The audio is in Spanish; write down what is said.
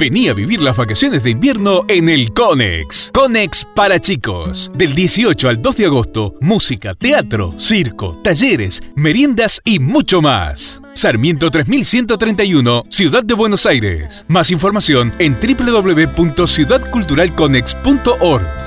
Vení a vivir las vacaciones de invierno en el Conex. Conex para chicos. Del 18 al 2 de agosto, música, teatro, circo, talleres, meriendas y mucho más. Sarmiento 3131, Ciudad de Buenos Aires. Más información en www.ciudadculturalconex.org.